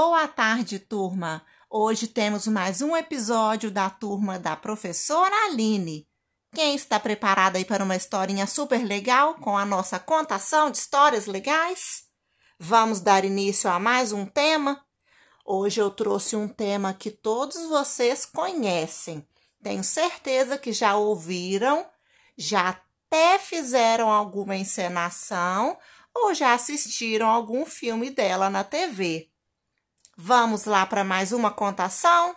Boa tarde, turma! Hoje temos mais um episódio da turma da professora Aline. Quem está preparado aí para uma historinha super legal com a nossa contação de histórias legais? Vamos dar início a mais um tema? Hoje eu trouxe um tema que todos vocês conhecem. Tenho certeza que já ouviram, já até fizeram alguma encenação ou já assistiram algum filme dela na TV. Vamos lá para mais uma contação?